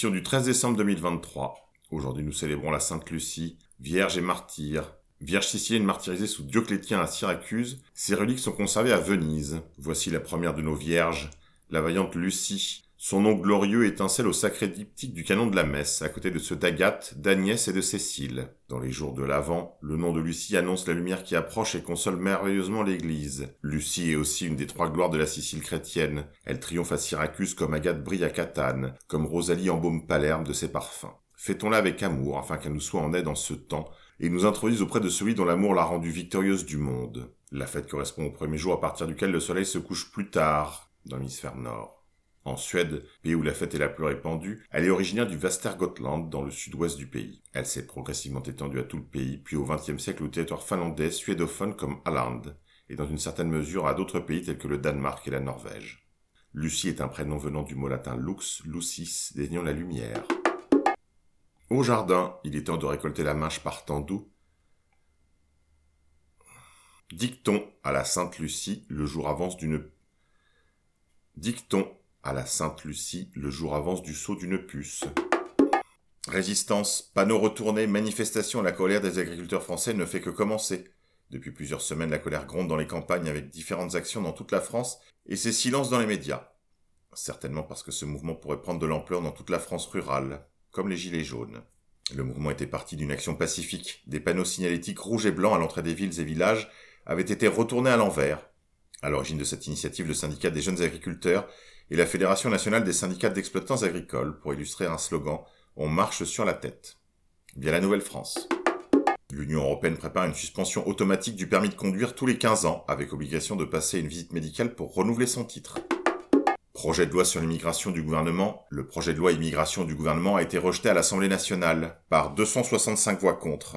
édition du 13 décembre 2023. Aujourd'hui, nous célébrons la Sainte Lucie, vierge et martyre. Vierge sicilienne martyrisée sous Dioclétien à Syracuse, ses reliques sont conservées à Venise. Voici la première de nos vierges, la vaillante Lucie, son nom glorieux étincelle au sacré diptyque du canon de la messe, à côté de ceux d'Agathe, d'Agnès et de Cécile. Dans les jours de l'Avent, le nom de Lucie annonce la lumière qui approche et console merveilleusement l'Église. Lucie est aussi une des trois gloires de la Sicile chrétienne. Elle triomphe à Syracuse comme Agathe brille à Catane, comme Rosalie embaume Palerme de ses parfums. Fêtons-la avec amour, afin qu'elle nous soit en aide en ce temps, et nous introduise auprès de celui dont l'amour l'a rendue victorieuse du monde. La fête correspond au premier jour à partir duquel le soleil se couche plus tard, dans l'hémisphère nord. En Suède, pays où la fête est la plus répandue, elle est originaire du Västergötland dans le sud-ouest du pays. Elle s'est progressivement étendue à tout le pays, puis au XXe siècle au territoire finlandais, suédophone comme Halland, et dans une certaine mesure à d'autres pays tels que le Danemark et la Norvège. Lucie est un prénom venant du mot latin lux, lucis, désignant la lumière. Au jardin, il est temps de récolter la mâche partant d'où? Dicton à la Sainte Lucie, le jour avance d'une Dicton à la Sainte Lucie, le jour avance du saut d'une puce. Résistance, panneaux retournés, manifestation, la colère des agriculteurs français ne fait que commencer. Depuis plusieurs semaines, la colère gronde dans les campagnes avec différentes actions dans toute la France et c'est silence dans les médias. Certainement parce que ce mouvement pourrait prendre de l'ampleur dans toute la France rurale, comme les Gilets jaunes. Le mouvement était parti d'une action pacifique. Des panneaux signalétiques rouges et blancs à l'entrée des villes et villages avaient été retournés à l'envers. À l'origine de cette initiative, le syndicat des jeunes agriculteurs et la Fédération nationale des syndicats d'exploitants agricoles pour illustrer un slogan On marche sur la tête. Bien la Nouvelle-France. L'Union européenne prépare une suspension automatique du permis de conduire tous les 15 ans, avec obligation de passer une visite médicale pour renouveler son titre. Projet de loi sur l'immigration du gouvernement. Le projet de loi immigration du gouvernement a été rejeté à l'Assemblée nationale par 265 voix contre.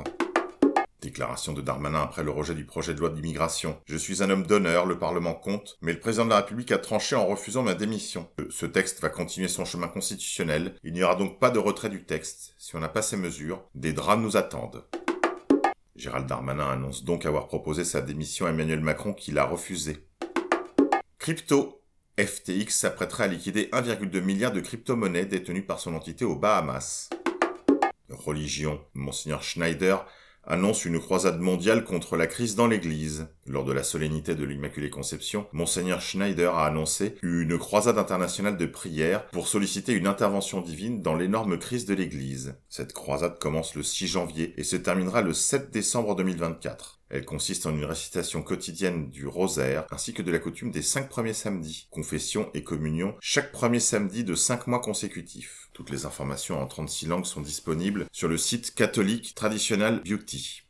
Déclaration de Darmanin après le rejet du projet de loi d'immigration. Je suis un homme d'honneur, le Parlement compte, mais le président de la République a tranché en refusant ma démission. Euh, ce texte va continuer son chemin constitutionnel. Il n'y aura donc pas de retrait du texte. Si on n'a pas ces mesures, des drames nous attendent. Gérald Darmanin annonce donc avoir proposé sa démission à Emmanuel Macron qui l'a refusé. Crypto. FTX s'apprêterait à liquider 1,2 milliard de crypto-monnaies détenues par son entité aux Bahamas. Religion. Monseigneur Schneider annonce une croisade mondiale contre la crise dans l'Église. Lors de la solennité de l'Immaculée Conception, Monseigneur Schneider a annoncé une croisade internationale de prière pour solliciter une intervention divine dans l'énorme crise de l'Église. Cette croisade commence le 6 janvier et se terminera le 7 décembre 2024. Elle consiste en une récitation quotidienne du rosaire ainsi que de la coutume des cinq premiers samedis, confession et communion chaque premier samedi de cinq mois consécutifs. Toutes les informations en 36 langues sont disponibles sur le site catholique Traditional Beauty.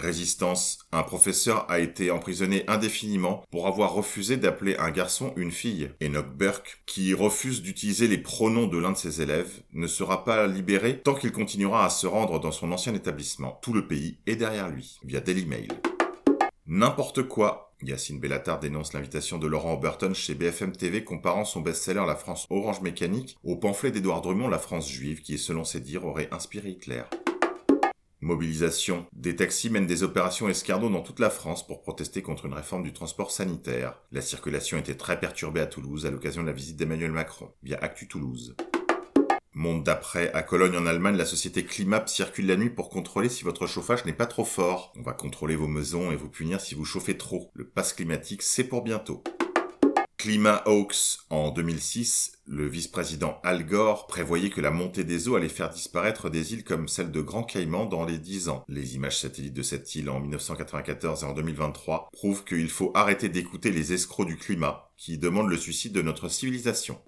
Résistance. Un professeur a été emprisonné indéfiniment pour avoir refusé d'appeler un garçon une fille. Enoch Burke, qui refuse d'utiliser les pronoms de l'un de ses élèves, ne sera pas libéré tant qu'il continuera à se rendre dans son ancien établissement. Tout le pays est derrière lui, via Daily Mail. N'importe quoi. Yacine Bellatar dénonce l'invitation de Laurent Burton chez BFM TV comparant son best-seller La France Orange Mécanique au pamphlet d'Édouard Drummond La France Juive qui, selon ses dires, aurait inspiré Hitler. Mobilisation. Des taxis mènent des opérations escardots dans toute la France pour protester contre une réforme du transport sanitaire. La circulation était très perturbée à Toulouse à l'occasion de la visite d'Emmanuel Macron, via Actu Toulouse. Monde d'après, à Cologne en Allemagne, la société Climap circule la nuit pour contrôler si votre chauffage n'est pas trop fort. On va contrôler vos maisons et vous punir si vous chauffez trop. Le pass climatique, c'est pour bientôt. Climat Hawks. En 2006, le vice-président Al Gore prévoyait que la montée des eaux allait faire disparaître des îles comme celle de Grand Caïman dans les 10 ans. Les images satellites de cette île en 1994 et en 2023 prouvent qu'il faut arrêter d'écouter les escrocs du climat qui demandent le suicide de notre civilisation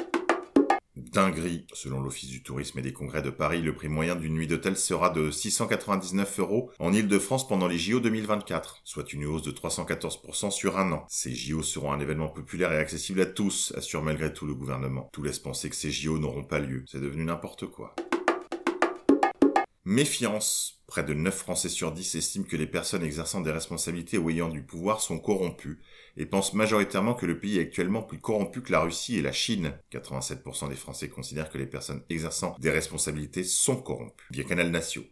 dinguerie. Selon l'Office du tourisme et des congrès de Paris, le prix moyen d'une nuit d'hôtel sera de 699 euros en Ile-de-France pendant les JO 2024, soit une hausse de 314% sur un an. Ces JO seront un événement populaire et accessible à tous, assure malgré tout le gouvernement. Tout laisse penser que ces JO n'auront pas lieu. C'est devenu n'importe quoi. Méfiance. Près de 9 Français sur 10 estiment que les personnes exerçant des responsabilités ou ayant du pouvoir sont corrompues et pensent majoritairement que le pays est actuellement plus corrompu que la Russie et la Chine. 87% des Français considèrent que les personnes exerçant des responsabilités sont corrompues. Via Canal Natio.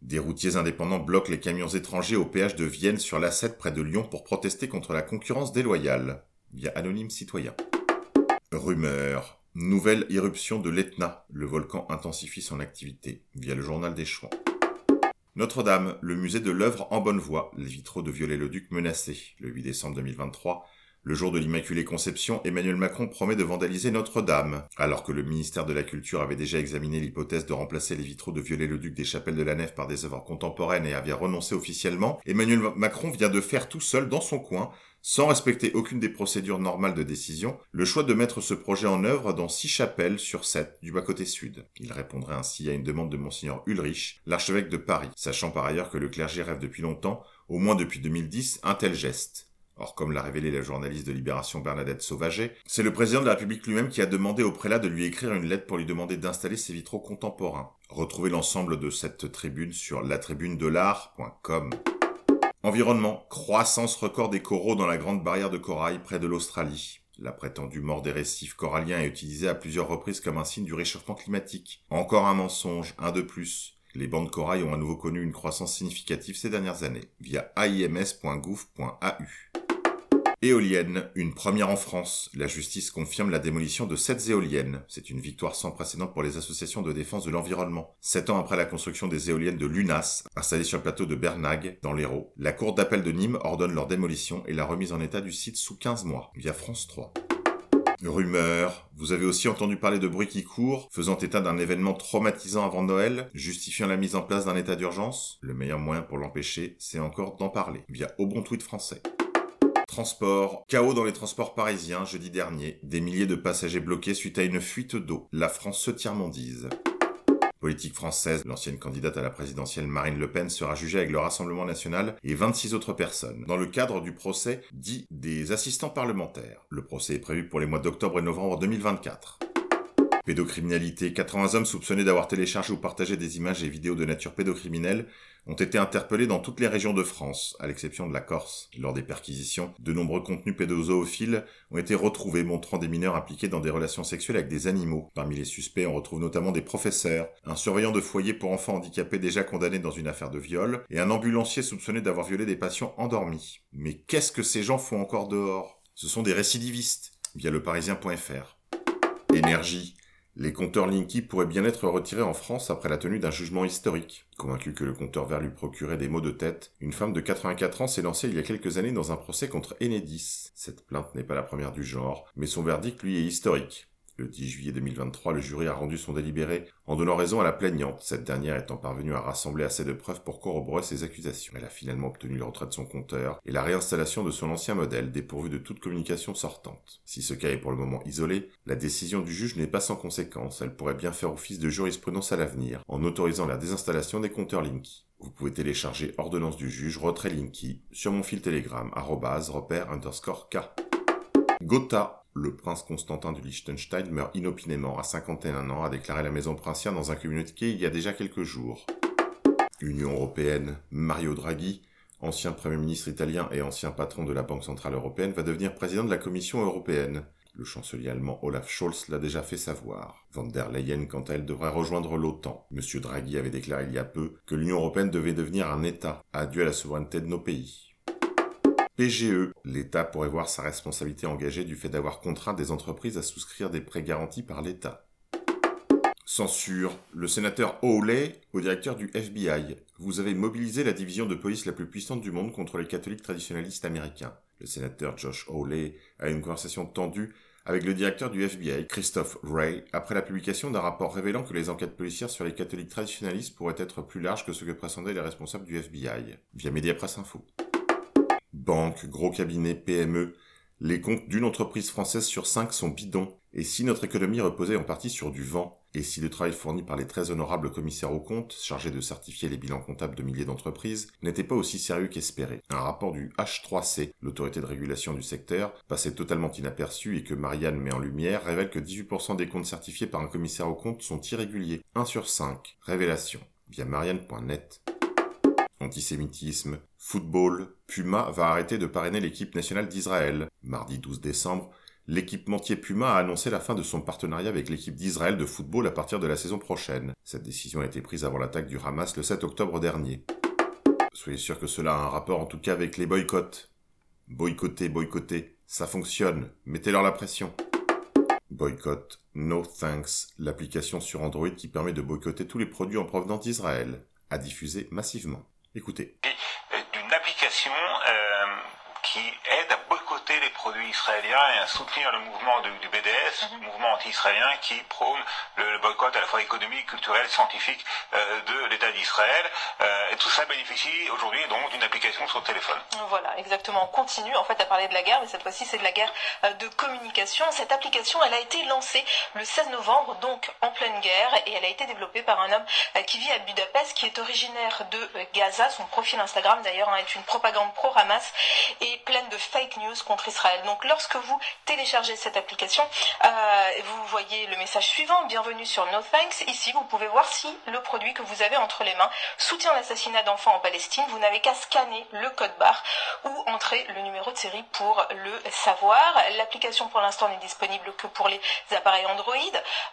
Des routiers indépendants bloquent les camions étrangers au péage de Vienne sur l'A7 près de Lyon pour protester contre la concurrence déloyale. Via Anonyme Citoyen. Rumeur. Nouvelle irruption de l'Etna. Le volcan intensifie son activité via le journal des Chouans. Notre-Dame, le musée de l'œuvre en bonne voie, les vitraux de Viollet-le-Duc menacés. Le 8 décembre 2023, le jour de l'Immaculée Conception, Emmanuel Macron promet de vandaliser Notre-Dame. Alors que le ministère de la Culture avait déjà examiné l'hypothèse de remplacer les vitraux de Viollet-le-Duc des chapelles de la nef par des œuvres contemporaines et avait renoncé officiellement, Emmanuel Macron vient de faire tout seul dans son coin, sans respecter aucune des procédures normales de décision, le choix de mettre ce projet en œuvre dans six chapelles sur sept du bas-côté sud. Il répondrait ainsi à une demande de Monseigneur Ulrich, l'archevêque de Paris, sachant par ailleurs que le clergé rêve depuis longtemps, au moins depuis 2010, un tel geste. Or, comme l'a révélé la journaliste de Libération Bernadette Sauvager, c'est le président de la République lui-même qui a demandé au prélat de lui écrire une lettre pour lui demander d'installer ses vitraux contemporains. Retrouvez l'ensemble de cette tribune sur latribunedelart.com. Environnement. Croissance record des coraux dans la grande barrière de corail près de l'Australie. La prétendue mort des récifs coralliens est utilisée à plusieurs reprises comme un signe du réchauffement climatique. Encore un mensonge, un de plus. Les bandes de corail ont à nouveau connu une croissance significative ces dernières années, via aims.gouv.au. Éolienne, une première en France. La justice confirme la démolition de sept éoliennes. C'est une victoire sans précédent pour les associations de défense de l'environnement. Sept ans après la construction des éoliennes de l'UNAS, installées sur le plateau de Bernag, dans l'Hérault, la Cour d'appel de Nîmes ordonne leur démolition et la remise en état du site sous 15 mois, via France 3. Rumeur. Vous avez aussi entendu parler de bruit qui court, faisant état d'un événement traumatisant avant Noël, justifiant la mise en place d'un état d'urgence. Le meilleur moyen pour l'empêcher, c'est encore d'en parler, via Au Bon Tweet français. Transport. Chaos dans les transports parisiens jeudi dernier. Des milliers de passagers bloqués suite à une fuite d'eau. La France se tiers-mondise. Politique française, l'ancienne candidate à la présidentielle Marine Le Pen sera jugée avec le Rassemblement national et 26 autres personnes, dans le cadre du procès dit des assistants parlementaires. Le procès est prévu pour les mois d'octobre et novembre 2024. Pédocriminalité. 80 hommes soupçonnés d'avoir téléchargé ou partagé des images et vidéos de nature pédocriminelle ont été interpellés dans toutes les régions de France, à l'exception de la Corse. Lors des perquisitions, de nombreux contenus pédozoophiles ont été retrouvés montrant des mineurs impliqués dans des relations sexuelles avec des animaux. Parmi les suspects, on retrouve notamment des professeurs, un surveillant de foyer pour enfants handicapés déjà condamné dans une affaire de viol, et un ambulancier soupçonné d'avoir violé des patients endormis. Mais qu'est-ce que ces gens font encore dehors? Ce sont des récidivistes, via le parisien.fr. Énergie. Les compteurs Linky pourraient bien être retirés en France après la tenue d'un jugement historique. Convaincu que le compteur vert lui procurait des maux de tête, une femme de 84 ans s'est lancée il y a quelques années dans un procès contre Enedis. Cette plainte n'est pas la première du genre, mais son verdict lui est historique. Le 10 juillet 2023, le jury a rendu son délibéré en donnant raison à la plaignante, cette dernière étant parvenue à rassembler assez de preuves pour corroborer ses accusations. Elle a finalement obtenu le retrait de son compteur et la réinstallation de son ancien modèle dépourvu de toute communication sortante. Si ce cas est pour le moment isolé, la décision du juge n'est pas sans conséquence, elle pourrait bien faire office de jurisprudence à l'avenir, en autorisant la désinstallation des compteurs Linky. Vous pouvez télécharger ordonnance du juge retrait Linky sur mon fil Telegram, repère underscore K. Gotha, le prince Constantin du Liechtenstein meurt inopinément à 51 ans, a déclaré la maison princière dans un communiqué il y a déjà quelques jours. Union européenne, Mario Draghi, ancien Premier ministre italien et ancien patron de la Banque Centrale Européenne, va devenir président de la Commission européenne. Le chancelier allemand Olaf Scholz l'a déjà fait savoir. Van der Leyen, quant à elle, devrait rejoindre l'OTAN. Monsieur Draghi avait déclaré il y a peu que l'Union européenne devait devenir un État. Adieu à la souveraineté de nos pays. PGE, l'État pourrait voir sa responsabilité engagée du fait d'avoir contraint des entreprises à souscrire des prêts garantis par l'État. Censure. Le sénateur Hawley au directeur du FBI. Vous avez mobilisé la division de police la plus puissante du monde contre les catholiques traditionnalistes américains. Le sénateur Josh Hawley a une conversation tendue avec le directeur du FBI, Christophe Wray, après la publication d'un rapport révélant que les enquêtes policières sur les catholiques traditionnalistes pourraient être plus larges que ce que pressendaient les responsables du FBI, via Mediapresse Info. Banque, gros cabinet, PME, les comptes d'une entreprise française sur cinq sont bidons. Et si notre économie reposait en partie sur du vent, et si le travail fourni par les très honorables commissaires aux comptes, chargés de certifier les bilans comptables de milliers d'entreprises, n'était pas aussi sérieux qu'espéré. Un rapport du H3C, l'autorité de régulation du secteur, passait totalement inaperçu et que Marianne met en lumière, révèle que 18% des comptes certifiés par un commissaire aux comptes sont irréguliers. 1 sur 5. Révélation. Via marianne.net. Antisémitisme, football, Puma va arrêter de parrainer l'équipe nationale d'Israël. Mardi 12 décembre, l'équipementier Puma a annoncé la fin de son partenariat avec l'équipe d'Israël de football à partir de la saison prochaine. Cette décision a été prise avant l'attaque du Hamas le 7 octobre dernier. Soyez sûr que cela a un rapport en tout cas avec les boycotts. Boycotter, boycotter, ça fonctionne, mettez-leur la pression. Boycott No Thanks, l'application sur Android qui permet de boycotter tous les produits en provenance d'Israël, a diffusé massivement. Écoutez. D'une application euh, qui aide à boycotter les produits israéliens et à soutenir le mouvement du, BDS, mhm. mouvement anti-israélien qui prône le, boycott à la fois économique, culturel, scientifique euh, de l'État d'Israël. Euh, et tout ça bénéficie aujourd'hui donc d'une application sur téléphone. Voilà, exactement. On continue en fait à parler de la guerre, mais cette fois-ci c'est de la guerre euh, de communication. Cette application, elle a été lancée le 16 novembre, donc en pleine guerre, et elle a été développée par un homme qui vit à Budapest, qui est originaire de Gaza. Son profil Instagram d'ailleurs hein, est une propagande pro-Hamas et pleine de fake news contre Israël. Donc lorsque vous téléchargez cette application, euh, vous voyez le message suivant, bienvenue sur No Thanks. Ici, vous pouvez voir si le produit que vous avez entre les mains soutient l'assassinat d'enfants en Palestine. Vous n'avez qu'à scanner le code barre ou entrer le numéro de série pour le savoir. L'application pour l'instant n'est disponible que pour les appareils Android.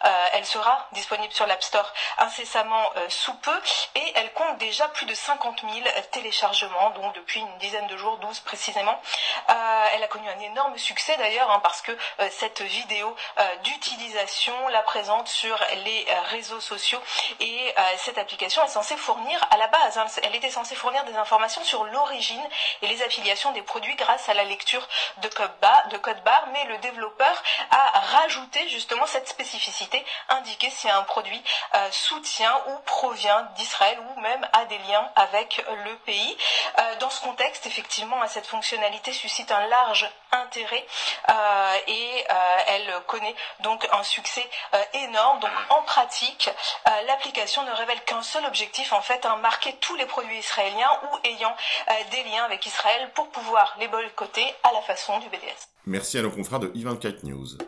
Euh, elle sera disponible sur l'App Store incessamment euh, sous peu et elle compte déjà plus de 50 000 téléchargements, donc depuis une dizaine de jours, 12 précisément. Euh, elle a connu un énorme succès d'ailleurs hein, parce que euh, cette vidéo euh, d'utilisation la présente sur les réseaux sociaux. Et cette application est censée fournir à la base, hein, elle était censée fournir des informations sur l'origine et les affiliations des produits grâce à la lecture de code barre, mais le développeur a rajouté justement cette spécificité, indiquer si un produit soutient ou provient d'Israël ou même a des liens avec le pays. dans ce contexte, effectivement, à cette fonctionnalité suscite un large intérêt euh, et euh, elle connaît donc un succès euh, énorme. Donc en pratique, l'application ne révèle qu'un seul objectif en fait, hein, marquer tous les produits israéliens ou ayant des liens avec Israël pour pouvoir les boycotter à la façon du BDS. Merci à nos confrères de e News.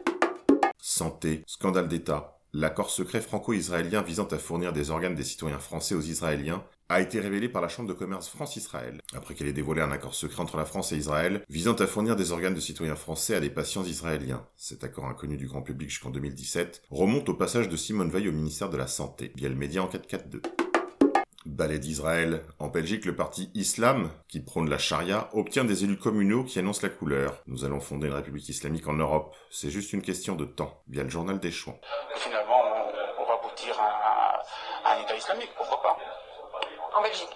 Santé, scandale d'État, L'accord secret franco-israélien visant à fournir des organes des citoyens français aux Israéliens a été révélé par la Chambre de commerce France-Israël, après qu'elle ait dévoilé un accord secret entre la France et Israël visant à fournir des organes de citoyens français à des patients israéliens. Cet accord inconnu du grand public jusqu'en 2017 remonte au passage de Simone Veil au ministère de la Santé, via le média en 442. Ballet d'Israël. En Belgique, le parti Islam, qui prône la charia, obtient des élus communaux qui annoncent la couleur. Nous allons fonder une république islamique en Europe. C'est juste une question de temps, via le journal des choix. Finalement, on, va aboutir à, un État islamique, pourquoi pas? En Belgique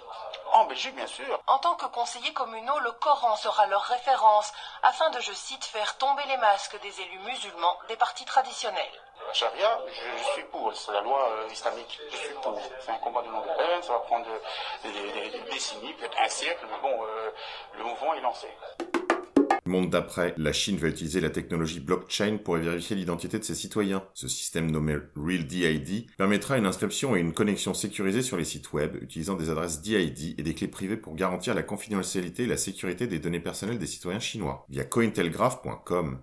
en Belgique, bien sûr. En tant que conseillers communaux, le Coran sera leur référence afin de, je cite, faire tomber les masques des élus musulmans des partis traditionnels. La charia, je, suis pour, c'est la loi euh, islamique, je suis pour. C'est un combat de longue haleine, ça va prendre des, décennies, peut-être un siècle, mais bon, euh, le mouvement est lancé. Monde d'après, la Chine va utiliser la technologie blockchain pour vérifier l'identité de ses citoyens. Ce système nommé RealDID permettra une inscription et une connexion sécurisée sur les sites web utilisant des adresses DID et des clés privées pour garantir la confidentialité et la sécurité des données personnelles des citoyens chinois via cointelgraph.com.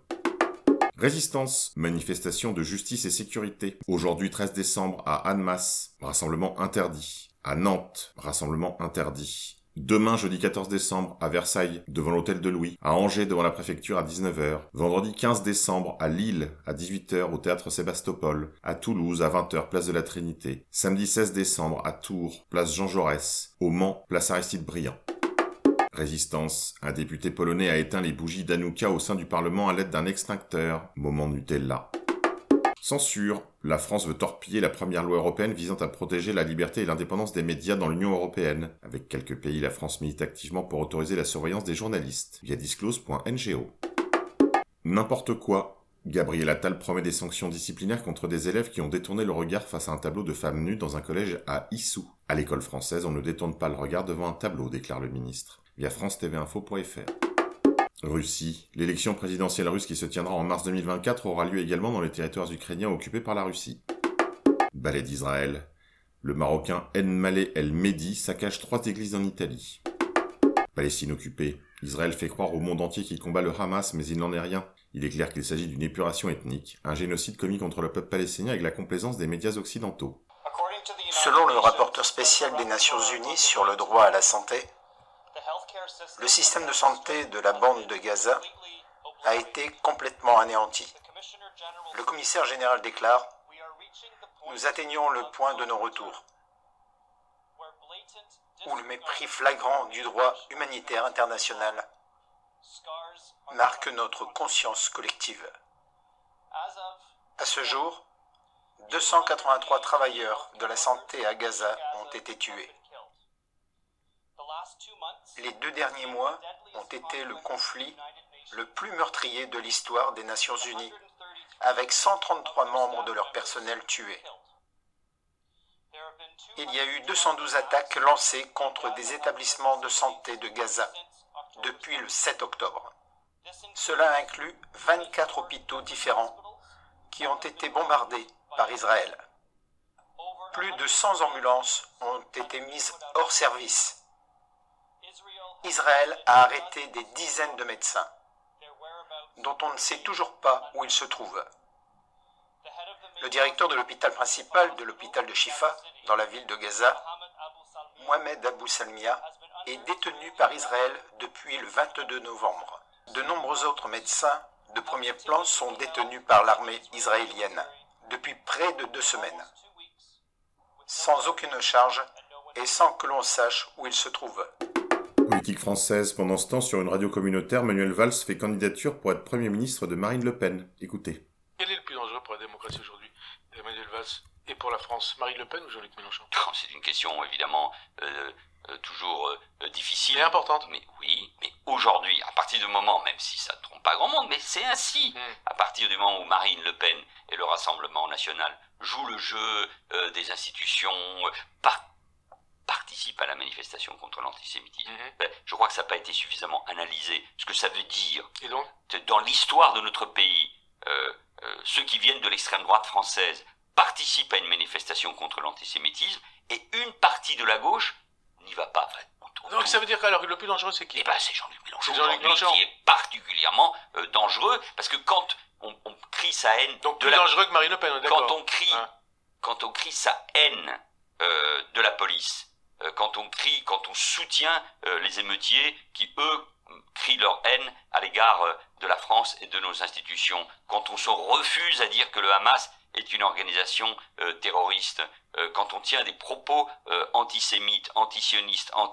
Résistance, manifestation de justice et sécurité. Aujourd'hui 13 décembre à Annemasse, rassemblement interdit. À Nantes, rassemblement interdit. Demain, jeudi 14 décembre, à Versailles, devant l'hôtel de Louis. À Angers, devant la préfecture, à 19h. Vendredi 15 décembre, à Lille, à 18h, au théâtre Sébastopol. À Toulouse, à 20h, place de la Trinité. Samedi 16 décembre, à Tours, place Jean Jaurès. Au Mans, place Aristide Briand. Résistance. Un député polonais a éteint les bougies d'Anouka au sein du Parlement à l'aide d'un extincteur. Moment Nutella. Censure. La France veut torpiller la première loi européenne visant à protéger la liberté et l'indépendance des médias dans l'Union européenne. Avec quelques pays, la France milite activement pour autoriser la surveillance des journalistes via disclose.ngo. N'importe quoi. Gabriel Attal promet des sanctions disciplinaires contre des élèves qui ont détourné le regard face à un tableau de femmes nues dans un collège à Issou. À l'école française, on ne détourne pas le regard devant un tableau, déclare le ministre via france. Russie. L'élection présidentielle russe qui se tiendra en mars 2024 aura lieu également dans les territoires ukrainiens occupés par la Russie. Ballet d'Israël. Le Marocain Enmalé El Mehdi saccage trois églises en Italie. Palestine occupée. Israël fait croire au monde entier qu'il combat le Hamas, mais il n'en est rien. Il est clair qu'il s'agit d'une épuration ethnique, un génocide commis contre le peuple palestinien avec la complaisance des médias occidentaux. Selon le rapporteur spécial des Nations Unies sur le droit à la santé, le système de santé de la bande de Gaza a été complètement anéanti. Le commissaire général déclare Nous atteignons le point de non-retour, où le mépris flagrant du droit humanitaire international marque notre conscience collective. À ce jour, 283 travailleurs de la santé à Gaza ont été tués. Les deux derniers mois ont été le conflit le plus meurtrier de l'histoire des Nations Unies, avec 133 membres de leur personnel tués. Il y a eu 212 attaques lancées contre des établissements de santé de Gaza depuis le 7 octobre. Cela inclut 24 hôpitaux différents qui ont été bombardés par Israël. Plus de 100 ambulances ont été mises hors service. Israël a arrêté des dizaines de médecins dont on ne sait toujours pas où ils se trouvent. Le directeur de l'hôpital principal de l'hôpital de Shifa, dans la ville de Gaza, Mohamed Abou Salmia, est détenu par Israël depuis le 22 novembre. De nombreux autres médecins de premier plan sont détenus par l'armée israélienne depuis près de deux semaines, sans aucune charge et sans que l'on sache où ils se trouvent. Politique française, pendant ce temps, sur une radio communautaire, Manuel Valls fait candidature pour être Premier ministre de Marine Le Pen. Écoutez. Quel est le plus dangereux pour la démocratie aujourd'hui Emmanuel Valls et pour la France? Marine Le Pen ou Jean-Luc Mélenchon? C'est une question évidemment euh, euh, toujours euh, difficile. Et importante. Mais oui, mais aujourd'hui, à partir du moment, même si ça ne trompe pas grand monde, mais c'est ainsi, Mm. à partir du moment où Marine Le Pen et le Rassemblement national jouent le jeu euh, des institutions, euh, par- participent à la manifestation contre l'antisémitisme, Mhm. ben, je crois que ça n'a pas été suffisamment analysé. Ce que ça veut dire, Et donc dans l'histoire de notre pays, euh, euh, ceux qui viennent de l'extrême droite française participent à une manifestation contre l'antisémitisme et une partie de la gauche n'y va pas. Donc ça veut dire alors le plus dangereux c'est qui Eh ben, c'est Jean-Luc Mélenchon, aujourd'hui Mélenchon. qui est particulièrement euh, dangereux parce que quand on, on crie sa haine Donc de plus la dangereux que Marine Le Pen, quand on crie Hein. quand on crie sa haine euh, de la police, quand on crie, quand on soutient euh, les émeutiers qui eux crient leur haine à l'égard euh, de la France et de nos institutions, quand on se refuse à dire que le Hamas est une organisation euh, terroriste, euh, quand on tient des propos euh, antisémites, antisionistes, anti